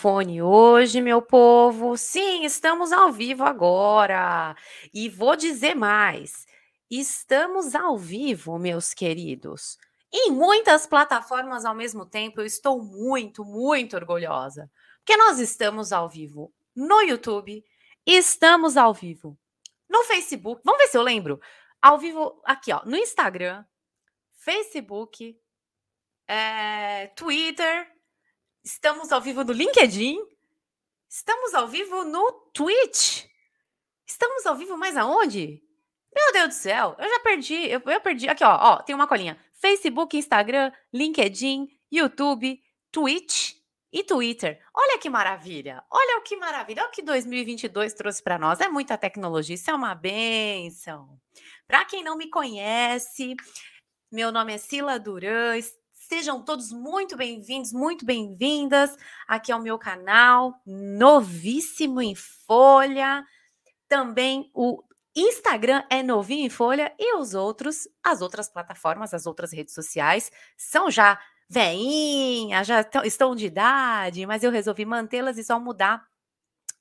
Fone hoje, meu povo. Sim, estamos ao vivo agora. E vou dizer mais: estamos ao vivo, meus queridos, em muitas plataformas ao mesmo tempo. Eu estou muito, muito orgulhosa, porque nós estamos ao vivo no YouTube, estamos ao vivo no Facebook. Vamos ver se eu lembro. Ao vivo aqui, ó, no Instagram, Facebook, é, Twitter Estamos ao vivo no LinkedIn. Estamos ao vivo no Twitch. Estamos ao vivo mais aonde? Meu Deus do céu, eu já perdi. Eu, eu perdi. Aqui, ó, ó, tem uma colinha. Facebook, Instagram, LinkedIn, YouTube, Twitch e Twitter. Olha que maravilha. Olha o que maravilha. Olha o que 2022 trouxe para nós. É muita tecnologia. Isso é uma benção. Para quem não me conhece, meu nome é Sila Duran. Sejam todos muito bem-vindos, muito bem-vindas aqui ao meu canal, novíssimo em folha. Também o Instagram é novinho em folha e os outros, as outras plataformas, as outras redes sociais são já veinhas, já estão de idade, mas eu resolvi mantê-las e só mudar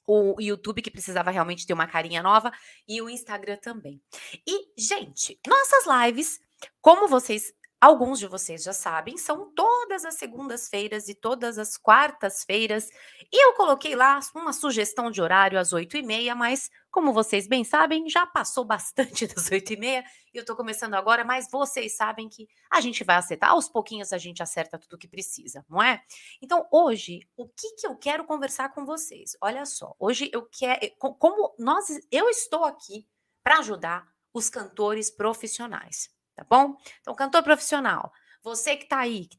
o YouTube, que precisava realmente ter uma carinha nova, e o Instagram também. E, gente, nossas lives, como vocês alguns de vocês já sabem, são todas as segundas-feiras e todas as quartas-feiras. E eu coloquei lá uma sugestão de horário às oito e meia, mas como vocês bem sabem, já passou bastante das oito e meia e eu estou começando agora, mas vocês sabem que a gente vai acertar. Aos pouquinhos a gente acerta tudo o que precisa, não é? Então, hoje, o que, que eu quero conversar com vocês? Olha só, hoje eu quero. Como nós, eu estou aqui para ajudar os cantores profissionais tá bom? Então, cantor profissional, você que tá aí,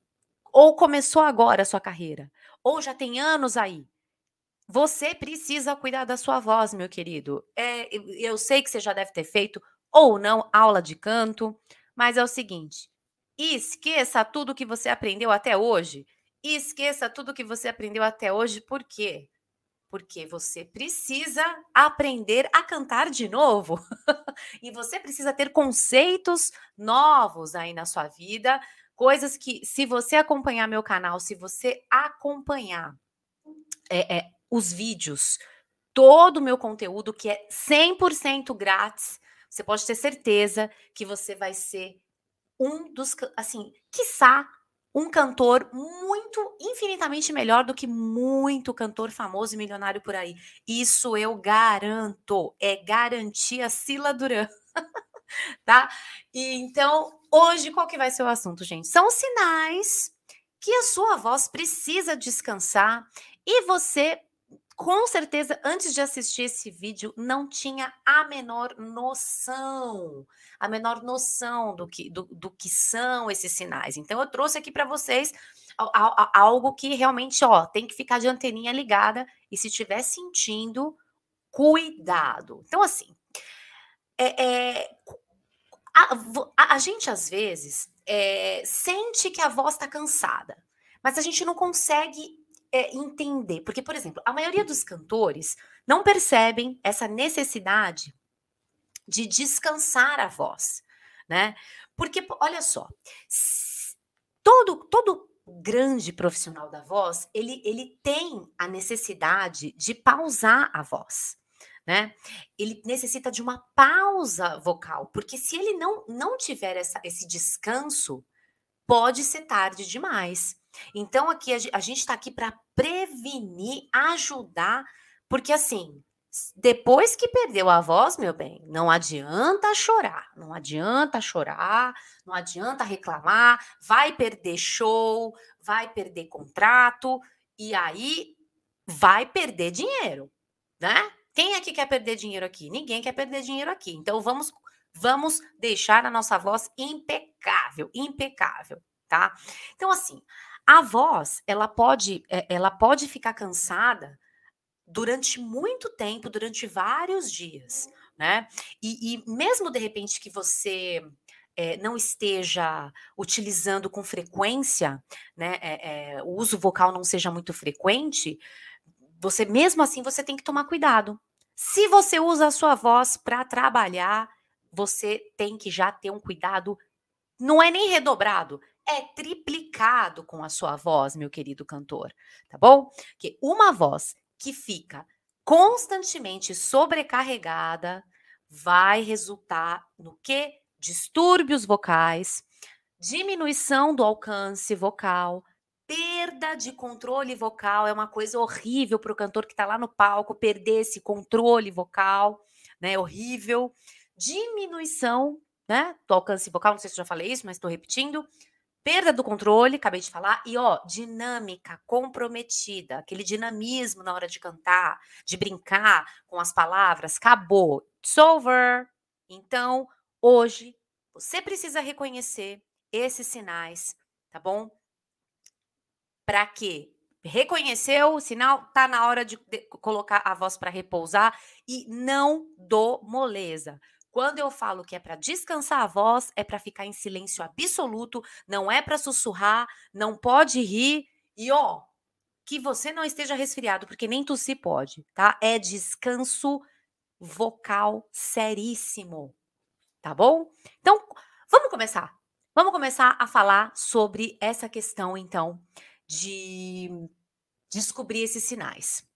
ou começou agora a sua carreira, ou já tem anos aí, você precisa cuidar da sua voz, meu querido. É, eu sei que você já deve ter feito ou não aula de canto, mas é o seguinte: esqueça tudo que você aprendeu até hoje. Esqueça tudo que você aprendeu até hoje, por quê? Porque você precisa aprender a cantar de novo. e você precisa ter conceitos novos aí na sua vida, coisas que, se você acompanhar meu canal, se você acompanhar é, é, os vídeos, todo o meu conteúdo, que é 100% grátis, você pode ter certeza que você vai ser um dos, assim, quiçá um cantor muito, infinitamente melhor do que muito cantor famoso e milionário por aí. Isso eu garanto. É garantia Sila Duran. tá? E então, hoje, qual que vai ser o assunto, gente? São sinais que a sua voz precisa descansar e você com certeza, antes de assistir esse vídeo, não tinha a menor noção, a menor noção do que, do, do que são esses sinais. Então, eu trouxe aqui para vocês algo que realmente, ó, tem que ficar de anteninha ligada e se estiver sentindo, cuidado. Então, assim, é, é a, a, gente às vezes é, sente que a voz está cansada, mas a gente não consegue é, entender. Porque, por exemplo, a maioria dos cantores não percebem essa necessidade de descansar a voz, né? Porque, olha só, todo, todo grande profissional da voz, ele, ele tem a necessidade de pausar a voz, né? Ele necessita de uma pausa vocal, porque se ele não, não tiver essa, esse descanso, pode ser tarde demais. Então, aqui a gente está aqui para prevenir, ajudar, porque assim, depois que perdeu a voz, meu bem, não adianta chorar, não adianta chorar, não adianta reclamar, vai perder show, vai perder contrato e aí vai perder dinheiro, né? Quem é que quer perder dinheiro aqui? Ninguém quer perder dinheiro aqui. Então vamos vamos deixar a nossa voz impecável, impecável, tá? Então assim, a voz, ela pode, é, ela pode ficar cansada durante muito tempo, durante vários dias, né? E, e mesmo de repente que você é, não esteja utilizando com frequência, né? É, é, o uso vocal não seja muito frequente, você mesmo assim você tem que tomar cuidado. Se você usa a sua voz para trabalhar, você tem que já ter um cuidado, não é nem redobrado, é triplicado com a sua voz, meu querido cantor, tá bom? Que uma voz que fica constantemente sobrecarregada vai resultar no que? Distúrbios vocais, diminuição do alcance vocal, perda de controle vocal. É uma coisa horrível para o cantor que está lá no palco perder esse controle vocal, né? Horrível. Diminuição né, do alcance vocal, não sei se eu já falei isso, mas estou repetindo. Perda do controle, acabei de falar, e ó, dinâmica comprometida, aquele dinamismo na hora de cantar, de brincar com as palavras, acabou. It's over. Então, hoje, você precisa reconhecer esses sinais, tá bom? Para quê? Reconheceu o sinal, tá na hora de, colocar a voz para repousar e não dou moleza. Quando eu falo que é para descansar a voz, é para ficar em silêncio absoluto, não é para sussurrar, não pode rir e ó, que você não esteja resfriado, porque nem tossir pode, tá? É descanso vocal seríssimo, tá bom? Então, vamos começar. Vamos começar a falar sobre essa questão, então, de descobrir esses sinais.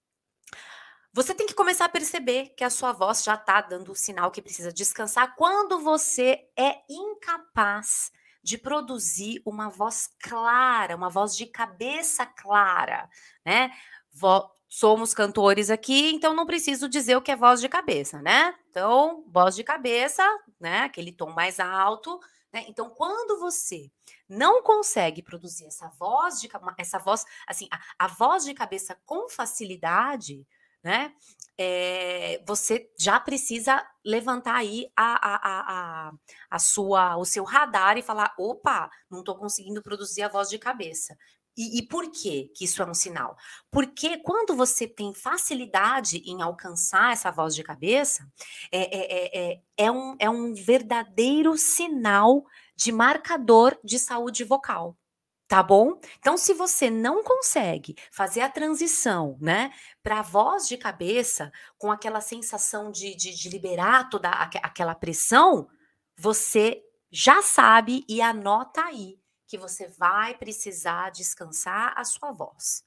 Você tem que começar a perceber que a sua voz já está dando o sinal que precisa descansar quando você é incapaz de produzir uma voz clara, uma voz de cabeça clara, né? Vo somos cantores aqui, então não preciso dizer o que é voz de cabeça, né? Então, voz de cabeça, né? Aquele tom mais alto, né? Então, quando você não consegue produzir essa voz de essa voz, assim, a, a voz de cabeça com facilidade, né? É, você já precisa levantar aí a, a, a, a, sua, o seu radar e falar: opa, não estou conseguindo produzir a voz de cabeça. E, e, por quê que isso é um sinal? Porque quando você tem facilidade em alcançar essa voz de cabeça, é, é, é, é, um, é um verdadeiro sinal de marcador de saúde vocal tá bom? Então, se você não consegue fazer a transição, né, para voz de cabeça, com aquela sensação de, de, de liberar toda aquela pressão, você já sabe e anota aí que você vai precisar descansar a sua voz.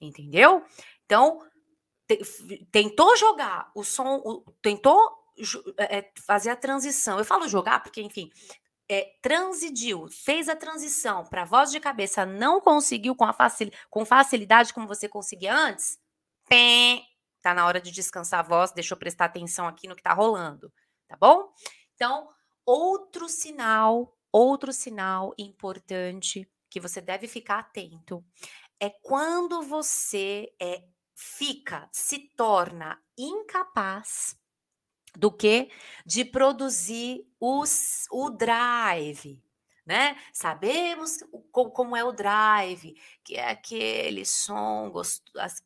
Entendeu? Então, tentou jogar o som, o, tentou é, fazer a transição. Eu falo jogar porque, enfim, é, transidiu, fez a transição para voz de cabeça, não conseguiu com, a facil, com facilidade como você conseguia antes, pé, tá na hora de descansar a voz, deixa eu prestar atenção aqui no que tá rolando, tá bom? Então, outro sinal, outro sinal importante que você deve ficar atento é quando você é, fica, se torna incapaz do que de produzir os, o drive, né? Sabemos como é o drive, que é aquele som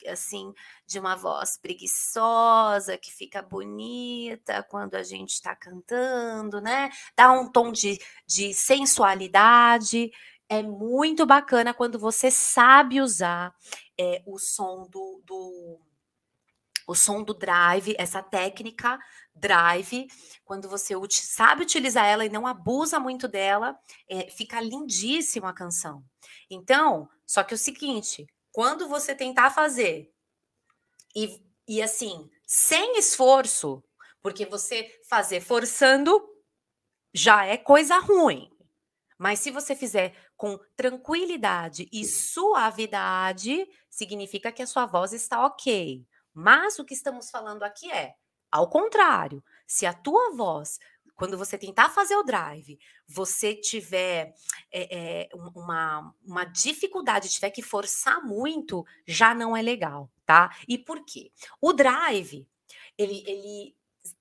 assim de uma voz preguiçosa que fica bonita quando a gente está cantando, né? Dá um tom de, de sensualidade. É muito bacana quando você sabe usar é, o som do, do o som do drive, essa técnica drive, quando você sabe utilizar ela e não abusa muito dela, é, fica lindíssima a canção. Então, só que o seguinte, quando você tentar fazer e, e assim, sem esforço, porque você fazer forçando já é coisa ruim. Mas se você fizer com tranquilidade e suavidade, significa que a sua voz está ok. Mas o que estamos falando aqui é, ao contrário, se a tua voz quando você tentar fazer o drive, você tiver é, é, uma, uma dificuldade, tiver que forçar muito, já não é legal, tá? E por quê? O drive, ele, ele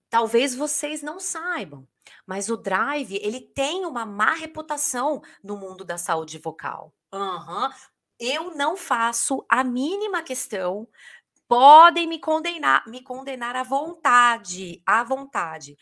talvez vocês não saibam, mas o drive, ele tem uma má reputação no mundo da saúde vocal. Uhum. Eu não faço a mínima questão podem me condenar, me condenar à vontade, à vontade.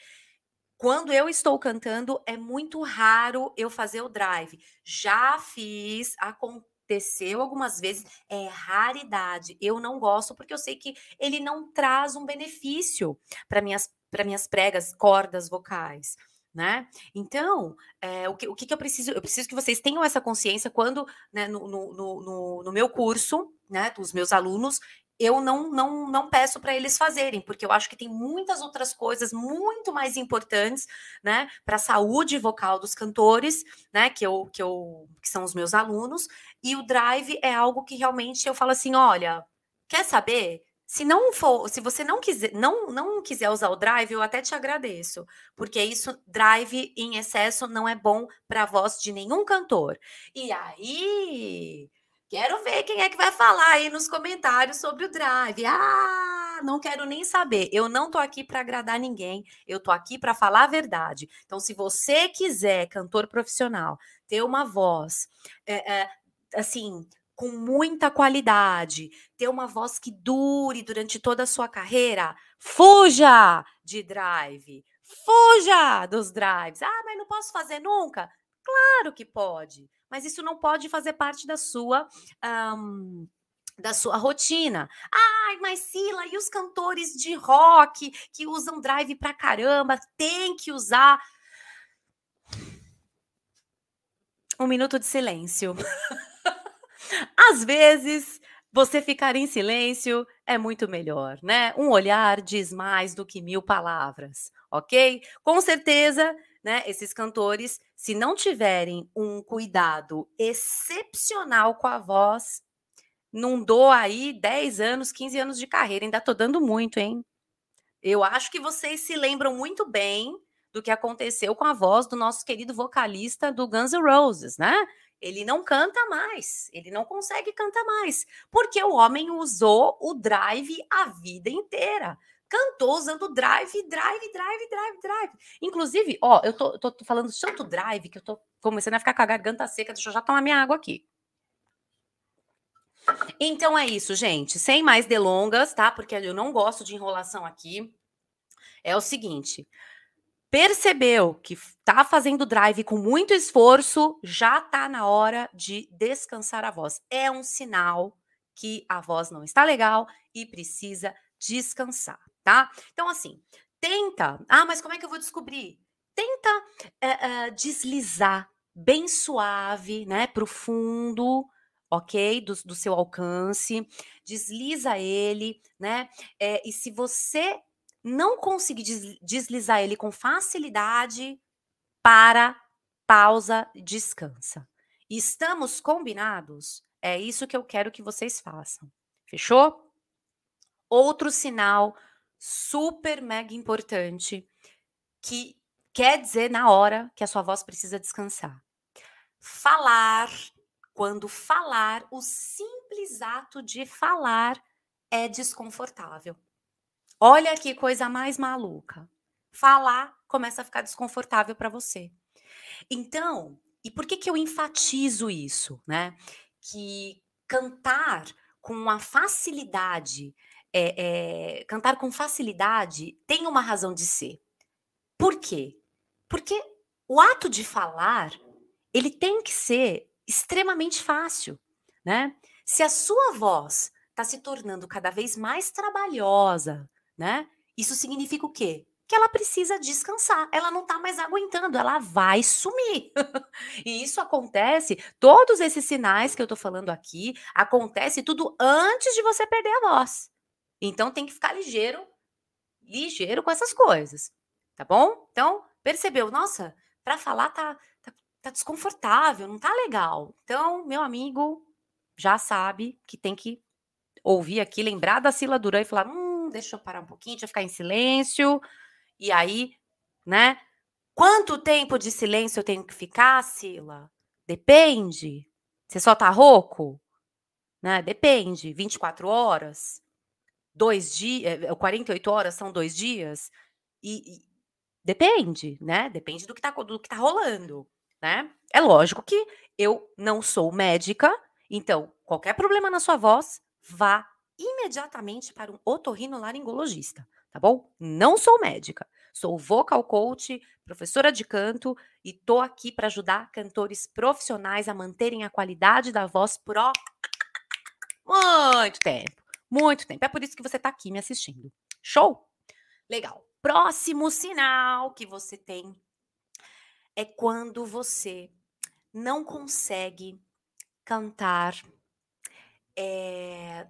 Quando eu estou cantando, é muito raro eu fazer o drive. Já fiz, aconteceu algumas vezes, é raridade. Eu não gosto porque eu sei que ele não traz um benefício para minhas para minhas pregas, cordas vocais. né? Então, é, o, que, o que, eu preciso? Eu preciso que vocês tenham essa consciência quando, né, no, no, no, no meu curso, né, dos meus alunos, eu não, não, não peço para eles fazerem, porque eu acho que tem muitas outras coisas muito mais importantes, né, para a saúde vocal dos cantores, né, que eu, que eu que são os meus alunos, e o drive é algo que realmente eu falo assim, olha, quer saber? Se não for, se você não quiser, não, não quiser usar o drive, eu até te agradeço, porque isso drive em excesso não é bom para a voz de nenhum cantor. E aí, quero ver quem é que vai falar aí nos comentários sobre o drive. Ah, não quero nem saber. Eu não tô aqui para agradar ninguém. Eu tô aqui para falar a verdade. Então, se você quiser, cantor profissional, ter uma voz é, é, assim com muita qualidade, ter uma voz que dure durante toda a sua carreira, fuja de drive. Fuja dos drives. Ah, mas não posso fazer nunca? Claro que pode, mas isso não pode fazer parte da sua um, da sua rotina. Ai, mas Sila, e os cantores de rock que usam drive pra caramba, tem que usar. Um minuto de silêncio. Às vezes, você ficar em silêncio é muito melhor, né? Um olhar diz mais do que mil palavras, ok? Com certeza, né? Esses cantores, se não tiverem um cuidado excepcional com a voz, não dou aí 10 anos, 15 anos de carreira, ainda tô dando muito, hein? Eu acho que vocês se lembram muito bem do que aconteceu com a voz do nosso querido vocalista do Guns N' Roses, né? Ele não canta mais, ele não consegue cantar mais, porque o homem usou o drive a vida inteira. Cantou usando drive, drive, drive, drive, drive. Inclusive, ó, eu tô, tô, tô falando tanto drive que eu tô começando a ficar com a garganta seca. Deixa eu já tomar minha água aqui. Então é isso, gente. Sem mais delongas, tá? Porque eu não gosto de enrolação aqui. É o seguinte: percebeu que está fazendo drive com muito esforço, já está na hora de descansar a voz. É um sinal que a voz não está legal e precisa descansar, tá? Então, assim, tenta. Ah, mas como é que eu vou descobrir? Tenta é, é, deslizar bem suave, né, para o fundo, ok? Do, do, seu alcance, desliza ele, né? É, e se você não conseguir deslizar ele com facilidade, para, pausa, descansa. Estamos combinados? É isso que eu quero que vocês façam. Fechou? Outro sinal super mega importante que quer dizer na hora que a sua voz precisa descansar. Falar, quando falar, o simples ato de falar é desconfortável. Olha que coisa mais maluca. Falar começa a ficar desconfortável para você. Então, e por que que eu enfatizo isso, né? Que cantar com uma facilidade, é, é, cantar com facilidade tem uma razão de ser. Por quê? Porque o ato de falar, ele tem que ser extremamente fácil, né? Se a sua voz está se tornando cada vez mais trabalhosa, né? Isso significa o quê? Que ela precisa descansar, ela não tá mais aguentando, ela vai sumir. e isso acontece, todos esses sinais que eu tô falando aqui, acontece tudo antes de você perder a voz. Então tem que ficar ligeiro, ligeiro com essas coisas, tá bom? Então, percebeu, nossa, para falar tá, tá, tá desconfortável, não tá legal. Então, meu amigo já sabe que tem que ouvir aqui, lembrar da Sila Duran e falar: hum, deixa eu parar um pouquinho, deixa eu ficar em silêncio. E aí, né? Quanto tempo de silêncio eu tenho que ficar, Sila? Depende. Você só tá rouco? Né? Depende. 24 horas? Dois dias? 48 eh, horas são dois dias? E, e, depende, né? Depende do que, tá, do que tá rolando, né? É lógico que eu não sou médica, então qualquer problema na sua voz, vá imediatamente para um otorrinolaringologista, tá bom? Não sou médica, sou vocal coach, professora de canto e tô aqui para ajudar cantores profissionais a manterem a qualidade da voz por ó, muito tempo, muito tempo. É por isso que você tá aqui me assistindo. Show? Legal. Próximo sinal que você tem é quando você não consegue cantar é,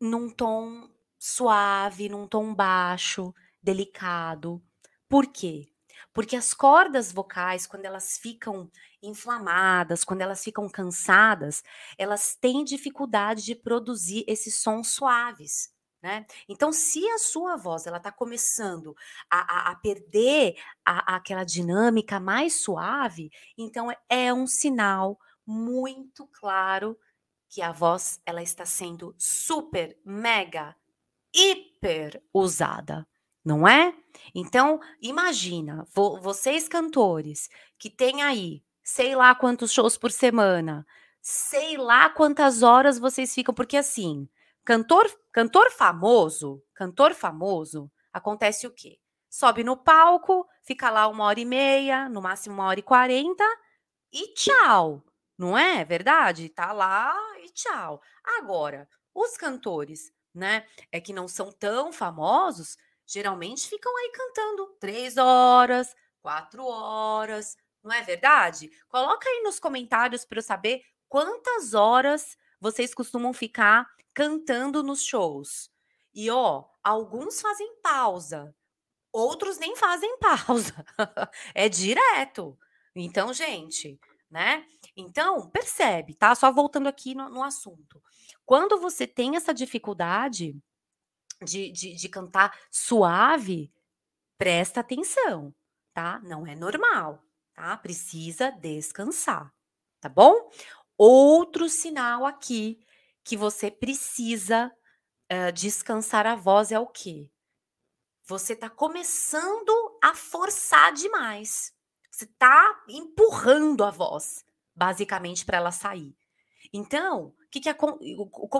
num tom suave, num tom baixo, delicado. Por quê? Porque as cordas vocais, quando elas ficam inflamadas, quando elas ficam cansadas, elas têm dificuldade de produzir esses sons suaves. Né? Então, se a sua voz ela está começando a, a, a perder a, aquela dinâmica mais suave, então é, um sinal muito claro que a voz ela está sendo super, mega, hiper usada, não é? Então, imagina, vo, vocês cantores que têm aí, sei lá quantos shows por semana, sei lá quantas horas vocês ficam, porque assim, Cantor, cantor famoso, cantor famoso, acontece o quê? Sobe no palco, fica lá uma hora e meia, no máximo uma hora e quarenta, e tchau. Não é verdade? Tá lá e tchau. Agora, os cantores, né, é que não são tão famosos, geralmente ficam aí cantando três horas, quatro horas, não é verdade? Coloca aí nos comentários para eu saber quantas horas vocês costumam ficar cantando nos shows. E ó, alguns fazem pausa, outros nem fazem pausa. é direto. Então, gente, né? Então, percebe, tá? Só voltando aqui no, no assunto. Quando você tem essa dificuldade de, de, de cantar suave, presta atenção, tá? Não é normal, tá? Precisa descansar, tá bom? Outro sinal aqui que você precisa uh, descansar a voz é o quê? Você está começando a forçar demais. Você está empurrando a voz, basicamente, para ela sair. Então, que que é,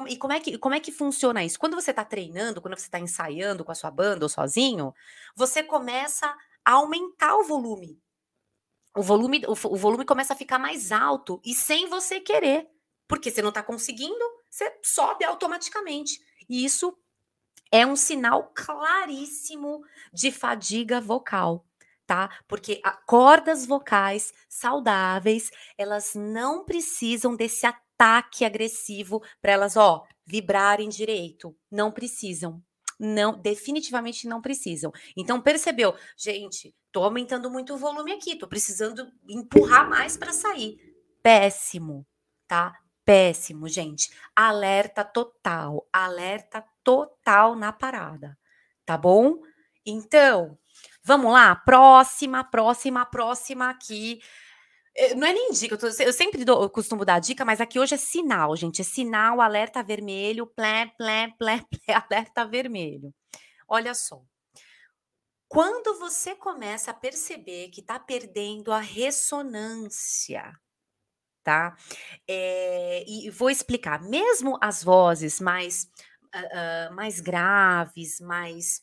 e como é que, como é que funciona isso? Quando você está treinando, quando você está ensaiando com a sua banda ou sozinho, você começa a aumentar o volume o volume, o, o volume começa a ficar mais alto e sem você querer. Porque você não está conseguindo, você sobe automaticamente. E isso é um sinal claríssimo de fadiga vocal, tá? Porque cordas vocais saudáveis, elas não precisam desse ataque agressivo para elas, ó, vibrarem direito. Não precisam. Não, definitivamente não precisam. Então percebeu, gente, Tô aumentando muito o volume aqui, tô precisando empurrar mais para sair. Péssimo, tá? Péssimo, gente. Alerta total, alerta total na parada, tá bom? Então, vamos lá, próxima, próxima, próxima aqui. Eh, não é nem dica, eu, tô, eu sempre dou, eu costumo dar dica, mas aqui hoje é sinal, gente. É sinal, alerta vermelho, plé, plé, plé, plé, alerta vermelho. Olha só. Quando você começa a perceber que está perdendo a ressonância, tá? É, e vou explicar, mesmo as vozes mais, uh, uh, mais graves, mais.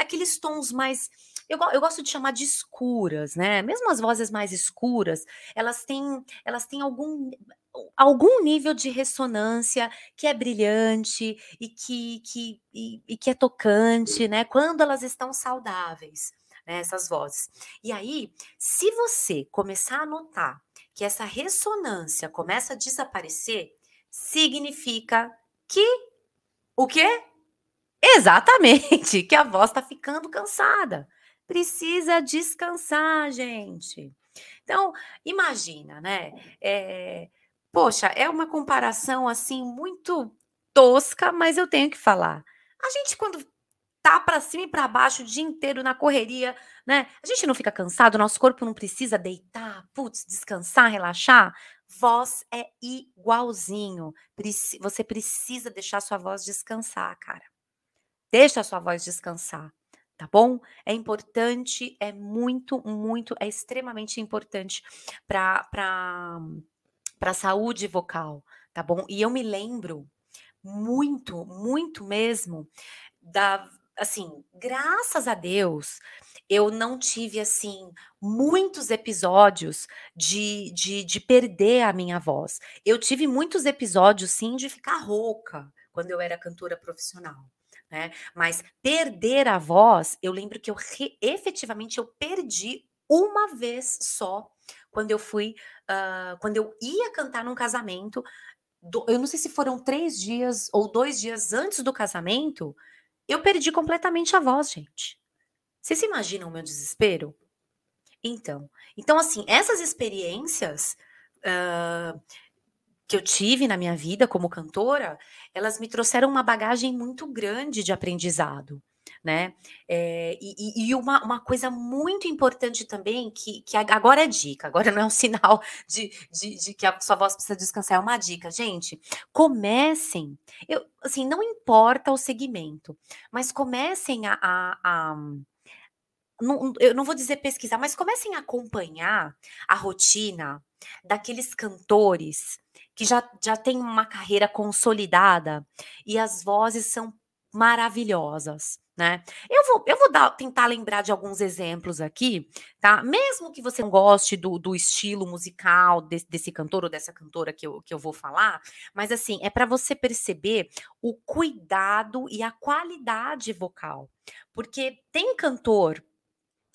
aqueles tons mais. Eu, eu, gosto de chamar de escuras, né? Mesmo as vozes mais escuras, elas têm, elas têm algum, algum nível de ressonância que é brilhante e que, que, e, e que é tocante, né? Quando elas estão saudáveis, né? Essas vozes. E aí, se você começar a notar que essa ressonância começa a desaparecer, significa que o quê? Exatamente, que a voz está ficando cansada. Precisa descansar, gente. Então, imagina, né? É, Poxa, é uma comparação assim muito tosca, mas eu tenho que falar. A gente quando tá para cima e para baixo o dia inteiro na correria, né? A gente não fica cansado, nosso corpo não precisa deitar, putz, descansar, relaxar. Voz é igualzinho. Você precisa deixar sua voz descansar, cara. Deixa a sua voz descansar, tá bom? É importante, é muito, muito, é extremamente importante para a saúde vocal, tá bom? E eu me lembro muito, muito mesmo da assim, graças a Deus, eu não tive assim muitos episódios de, de, de perder a minha voz. Eu tive muitos episódios sim de ficar rouca quando eu era cantora profissional. Né? Mas perder a voz, eu lembro que eu re, efetivamente eu perdi uma vez só, quando eu fui, uh, quando eu ia cantar num casamento, do, eu não sei se foram três dias ou dois dias antes do casamento, eu perdi completamente a voz, gente. Vocês imaginam o meu desespero? Então, então assim, essas experiências uh, que eu tive na minha vida como cantora, elas me trouxeram uma bagagem muito grande de aprendizado né? É, e, e uma, uma, coisa muito importante também, que, que agora é dica, agora não é um sinal de, de, de, que a sua voz precisa descansar, é uma dica. Gente, comecem, eu, assim, não importa o segmento, mas comecem a, a, a não, eu não vou dizer pesquisar, mas comecem a acompanhar a rotina daqueles cantores que já, já têm uma carreira consolidada e as vozes são maravilhosas né? Eu vou, eu vou dar, tentar lembrar de alguns exemplos aqui, tá? Mesmo que você não goste do, do estilo musical desse, desse, cantor ou dessa cantora que eu, que eu vou falar, mas assim, é para você perceber o cuidado e a qualidade vocal. Porque tem cantor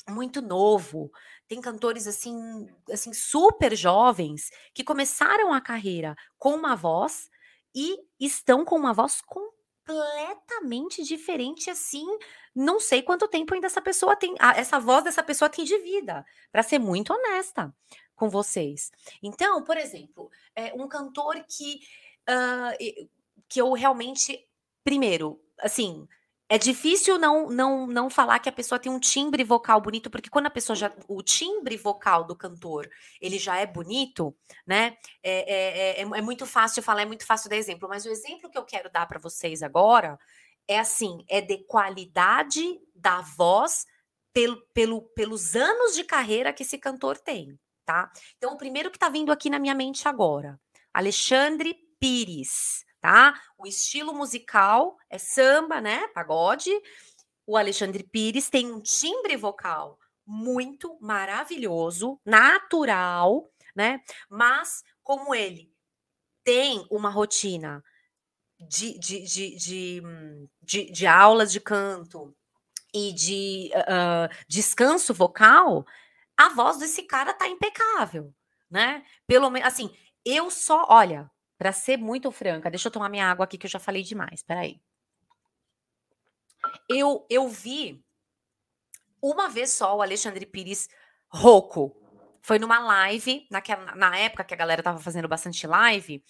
muito novo, tem cantores assim, assim super jovens que começaram a carreira com uma voz e estão com uma voz com completamente diferente assim. Não sei quanto tempo ainda essa pessoa tem, essa voz dessa pessoa tem de vida, para ser muito honesta com vocês. Então, por exemplo, é um cantor que uh, que eu realmente, primeiro, assim, é difícil não, não, não falar que a pessoa tem um timbre vocal bonito, porque quando a pessoa já. O timbre vocal do cantor ele já é bonito, né? É, é, é, é muito fácil falar, é muito fácil dar exemplo. Mas o exemplo que eu quero dar para vocês agora é assim: é de qualidade da voz pelo, pelo, pelos anos de carreira que esse cantor tem, tá? Então, o primeiro que tá vindo aqui na minha mente agora, Alexandre Pires tá? O estilo musical é samba, né? Pagode. O Alexandre Pires tem um timbre vocal muito maravilhoso, natural, né? Mas como ele tem uma rotina de, de, de, de, de, aulas de canto e de uh, descanso vocal, a voz desse cara tá impecável, né? Pelo menos, assim, eu só, olha, para ser muito franca, deixa eu tomar minha água aqui que eu já falei demais. Peraí. Eu, eu vi uma vez só o Alexandre Pires rouco. Foi numa live, naquela, na época que a galera tava fazendo bastante live.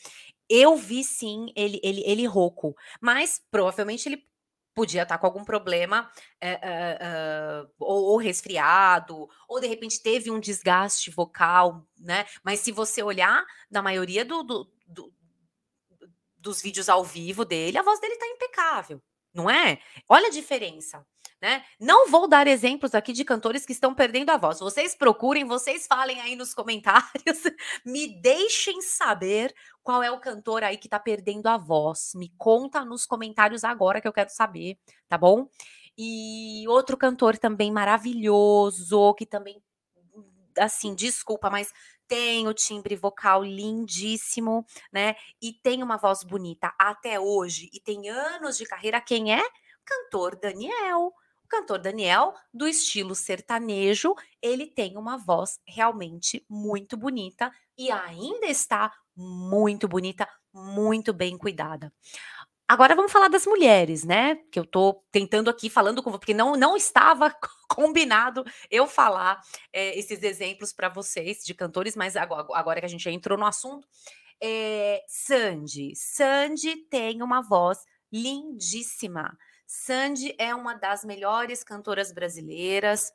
Eu vi sim ele, ele, ele rouco. Mas provavelmente ele podia estar tá com algum problema, é, é, é, ou, ou, resfriado, ou de repente teve um desgaste vocal, né? Mas se você olhar, na maioria do, do, do, dos vídeos ao vivo dele, a voz dele tá impecável, não é? Olha a diferença, né? Não vou dar exemplos aqui de cantores que estão perdendo a voz. Vocês procurem, vocês falem aí nos comentários, me deixem saber qual é o cantor aí que tá perdendo a voz. Me conta nos comentários agora que eu quero saber, tá bom? E outro cantor também maravilhoso, que também assim, desculpa, mas tem o timbre vocal lindíssimo, né? E tem uma voz bonita até hoje e tem anos de carreira. Quem é? Cantor Daniel. O cantor Daniel, do estilo sertanejo, ele tem uma voz realmente muito bonita e ainda está muito bonita, muito bem cuidada. Agora vamos falar das mulheres, né? Que eu tô tentando aqui falando com porque não, não estava combinado eu falar é, esses exemplos para vocês de cantores, mas agora, que a gente já entrou no assunto, é, Sandy. Sandy tem uma voz lindíssima. Sandy é uma das melhores cantoras brasileiras.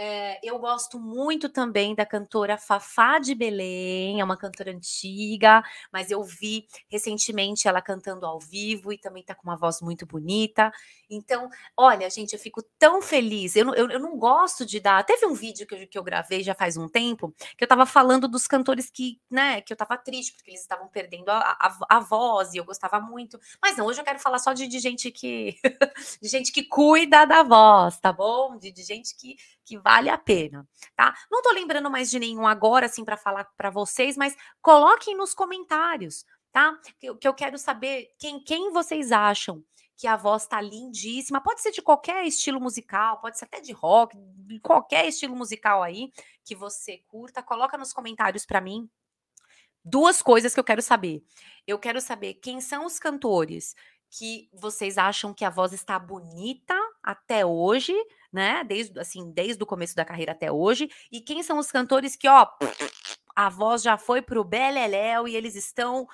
É, eu gosto muito também da cantora Fafá de Belém, é uma cantora antiga, mas eu vi recentemente ela cantando ao vivo e também tá com uma voz muito bonita. Então, olha, gente, eu fico tão feliz. Eu, eu, eu não gosto de dar. Teve um vídeo que eu, que eu gravei já faz um tempo, que eu tava falando dos cantores que, né, que eu tava triste, porque eles estavam perdendo a, a, a voz e eu gostava muito. Mas não, hoje eu quero falar só de, de gente que. de gente que cuida da voz, tá bom? De, de gente que que vale a pena, tá? Não tô lembrando mais de nenhum agora, assim, para falar para vocês, mas coloquem nos comentários, tá? Que, que eu quero saber quem, quem vocês acham que a voz tá lindíssima. Pode ser de qualquer estilo musical, pode ser até de rock, de qualquer estilo musical aí que você curta. Coloca nos comentários para mim duas coisas que eu quero saber. Eu quero saber quem são os cantores que vocês acham que a voz está bonita até hoje, né? Desde assim, desde o começo da carreira até hoje, e quem são os cantores que, ó, a voz já foi pro beleléu e eles estão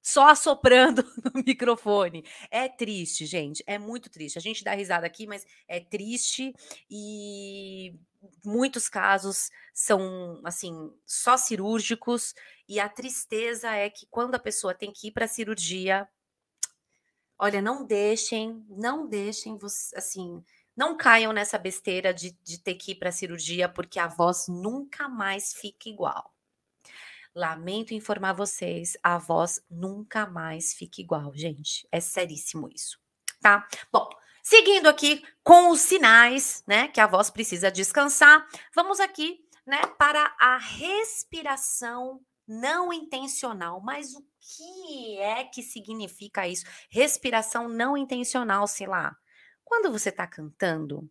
só assoprando no microfone. É triste, gente, é muito triste. A gente dá risada aqui, mas é triste e muitos casos são assim, só cirúrgicos e a tristeza é que quando a pessoa tem que ir para cirurgia, olha, não deixem, não deixem, assim, não caiam nessa besteira de, de ter que ir para cirurgia, porque a voz nunca mais fica igual. Lamento informar vocês, a voz nunca mais fica igual, gente. É seríssimo isso, tá? Bom, seguindo aqui com os sinais, né, que a voz precisa descansar, vamos aqui, né, para a respiração não intencional. Mas o que é que significa isso? Respiração não intencional, sei lá. Quando você está cantando,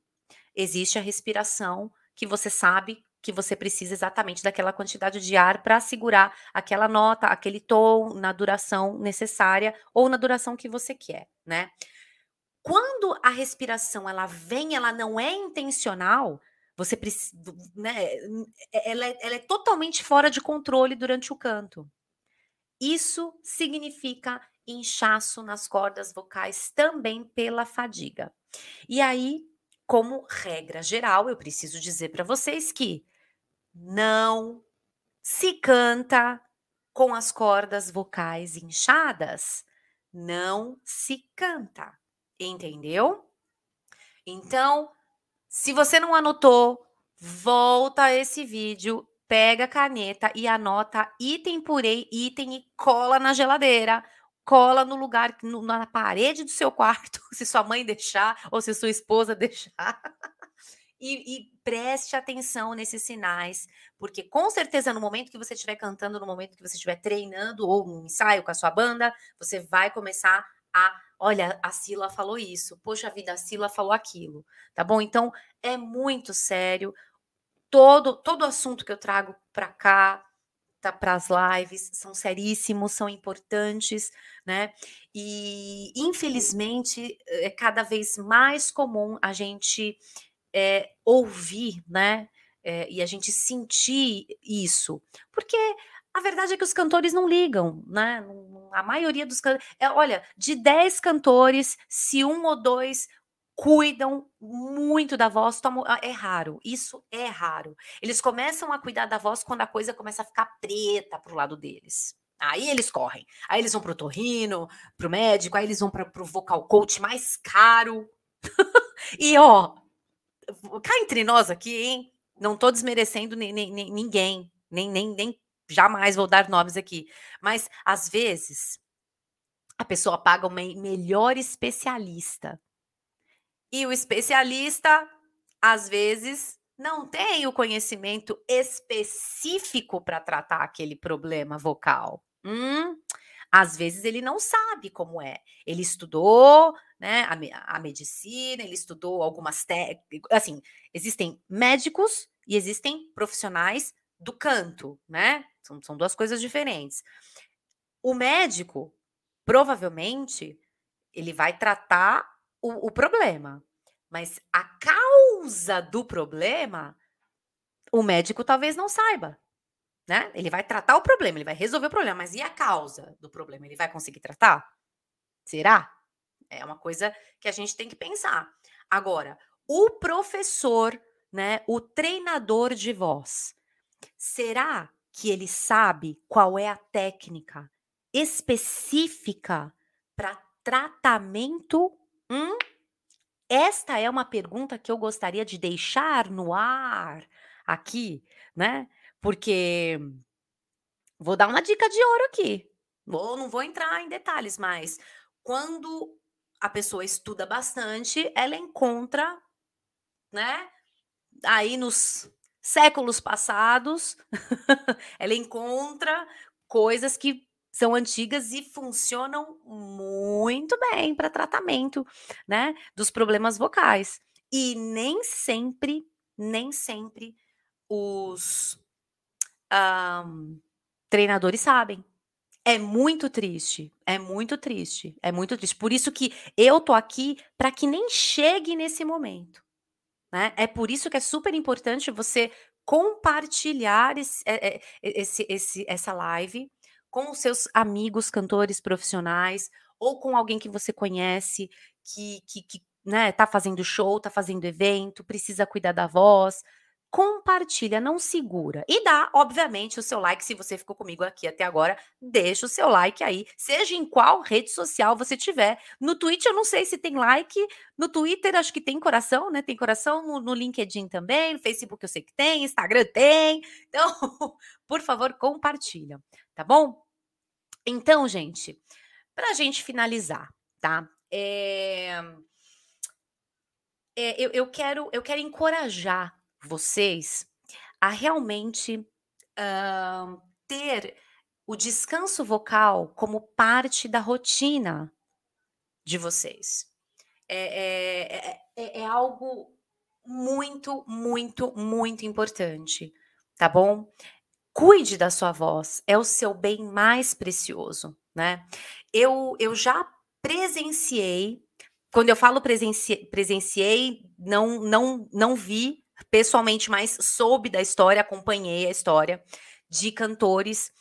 existe a respiração que você sabe que você precisa exatamente daquela quantidade de ar para segurar aquela nota, aquele tom na duração necessária ou na duração que você quer, né? Quando a respiração ela vem, ela não é intencional, você precisa, né, ela, é, ela é totalmente fora de controle durante o canto. Isso significa inchaço nas cordas vocais também pela fadiga. E aí, como regra geral, eu preciso dizer para vocês que não se canta com as cordas vocais inchadas. Não se canta, entendeu? Então, se você não anotou, volta a esse vídeo, pega a caneta e anota item por item e cola na geladeira. Cola no lugar, no, na parede do seu quarto, se sua mãe deixar ou se sua esposa deixar. E, e, preste atenção nesses sinais, porque com certeza no momento que você estiver cantando, no momento que você estiver treinando ou um ensaio com a sua banda, você vai começar olha, a Sila falou isso, poxa vida, a Sila falou aquilo, tá bom? Então é muito sério. Todo todo assunto que eu trago para cá, tá, para as lives, são seríssimos, são importantes, né? E infelizmente é cada vez mais comum a gente é, ouvir, né? É, e a gente sentir isso, porque a verdade é que os cantores não ligam, né? A maioria dos cantores. É, olha, de 10 cantores, se um ou dois cuidam muito da voz, tomam, ah, é raro. Isso é raro. Eles começam a cuidar da voz quando a coisa começa a ficar preta pro lado deles. Aí eles correm. Aí eles vão pro torrino, pro médico, aí eles vão para pro vocal coach mais caro. e ó, cá entre nós aqui, hein? Não tô desmerecendo nem, nem, nem ninguém, nem, nem, nem jamais vou dar nomes aqui, mas às vezes a pessoa paga um melhor especialista. E o especialista, às vezes, não tem o conhecimento específico para tratar aquele problema vocal. Hum, às vezes ele não sabe como é. Ele estudou né, a, a medicina, ele estudou algumas técnicas. Assim, existem médicos e existem profissionais do canto, né? São, são duas coisas diferentes. O médico, provavelmente, ele vai tratar o, o problema, mas a causa do problema, o médico talvez não saiba. Né? Ele vai tratar o problema, ele vai resolver o problema, mas e a causa do problema? Ele vai conseguir tratar? Será? É uma coisa que a gente tem que pensar. Agora, o professor, né, o treinador de voz, será que ele sabe qual é a técnica específica para tratamento? Hum? Esta é uma pergunta que eu gostaria de deixar no ar aqui, né? Porque vou dar uma dica de ouro aqui. Vou, não vou entrar em detalhes, mas quando a pessoa estuda bastante, ela encontra, né? Aí nos séculos passados, ela encontra coisas que são antigas e funcionam muito bem para tratamento, né, dos problemas vocais. E nem sempre, nem sempre os um, treinadores sabem. É muito triste, é muito triste, é muito triste. Por isso que eu tô aqui para que nem chegue nesse momento, né? É por isso que é super importante você compartilhar esse, é, é, esse, esse, essa live com os seus amigos cantores profissionais ou com alguém que você conhece que, que, que né, tá fazendo show, tá fazendo evento, precisa cuidar da voz, compartilha, não segura. E dá, obviamente, o seu like. Se você ficou comigo aqui até agora, deixa o seu like aí, seja em qual rede social você tiver. No Twitter, eu não sei se tem like. No Twitter, acho que tem coração, né? Tem coração no, no LinkedIn também. No Facebook, eu sei que tem. Instagram tem. Então, por favor, compartilha, tá bom? Então, gente, para a gente finalizar, tá? É... É, eu, eu, quero, eu quero encorajar vocês a realmente uh, ter o descanso vocal como parte da rotina de vocês. É, é, é, é, algo muito, muito, muito importante, tá bom? Cuide da sua voz, é o seu bem mais precioso, né? Eu, eu já presenciei, quando eu falo presenci, presenciei, não, não, não vi pessoalmente, mas soube da história, acompanhei a história de cantores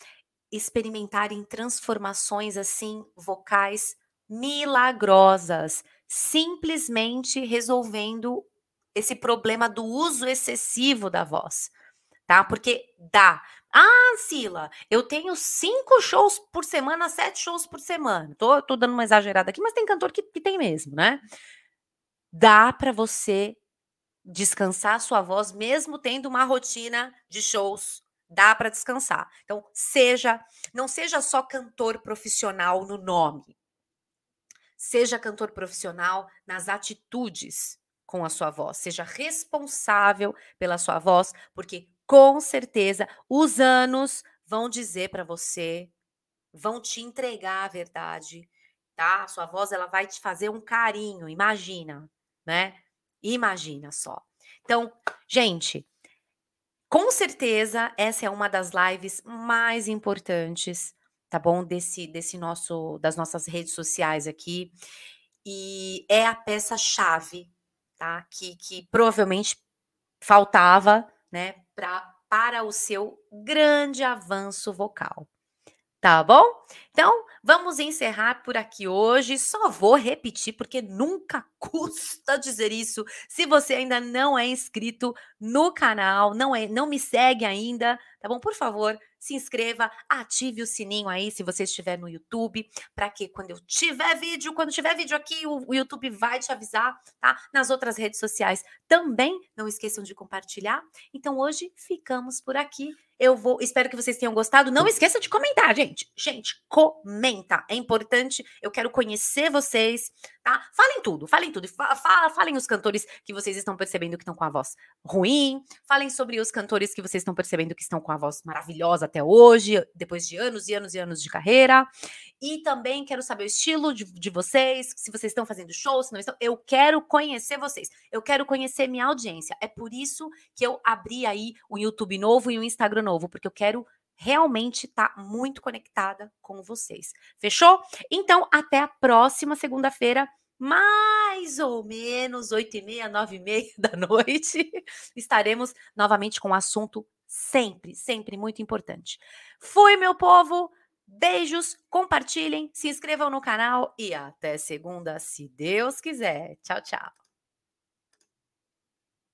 experimentarem transformações assim vocais milagrosas, simplesmente resolvendo esse problema do uso excessivo da voz, tá? Porque dá. Ah, Sila, eu tenho cinco shows por semana, sete shows por semana. Tô, tô dando uma exagerada aqui, mas tem cantor que, que tem mesmo, né? Dá para você descansar sua voz, mesmo tendo uma rotina de shows. Dá para descansar. Então, seja, não seja só cantor profissional no nome. Seja cantor profissional nas atitudes com a sua voz. Seja responsável pela sua voz, porque com certeza os anos vão dizer para você, vão te entregar a verdade, tá? A sua voz ela vai te fazer um carinho, imagina, né? Imagina só. Então, gente, com certeza essa é uma das lives mais importantes, tá bom? Desse desse nosso das nossas redes sociais aqui. E é a peça chave, tá? Que que provavelmente faltava, né, pra, para o seu grande avanço vocal. Tá bom? Então, vamos encerrar por aqui hoje. Só vou repetir, porque nunca custa dizer isso. Se você ainda não é inscrito no canal, não, é, não me segue ainda, tá bom? Por favor, se inscreva, ative o sininho aí se você estiver no YouTube, para que quando eu tiver vídeo, quando tiver vídeo aqui, o, o YouTube vai te avisar, tá? Nas outras redes sociais também, não esqueçam de compartilhar. Então hoje ficamos por aqui. Eu vou, espero que vocês tenham gostado. Não esqueça de comentar, gente. Gente, comenta. É importante. Eu quero conhecer vocês, tá? Falem tudo, falem tudo. Falem os cantores que vocês estão percebendo que estão com a voz ruim. Falem sobre os cantores que vocês estão percebendo que estão com a voz maravilhosa até hoje, depois de anos e anos e anos de carreira. E também quero saber o estilo de, de vocês, se vocês estão fazendo show, se não estão. Eu quero conhecer vocês. Eu quero conhecer minha audiência. É por isso que eu abri aí o YouTube novo e o Instagram novo, porque eu quero realmente estar tá muito conectada com vocês. Fechou? Então, até a próxima segunda-feira, mais ou menos oito e meia, nove e meia da noite, estaremos novamente com um assunto sempre, sempre muito importante. Fui, meu povo! Beijos, compartilhem, se inscrevam no canal e até segunda, se Deus quiser. Tchau, tchau.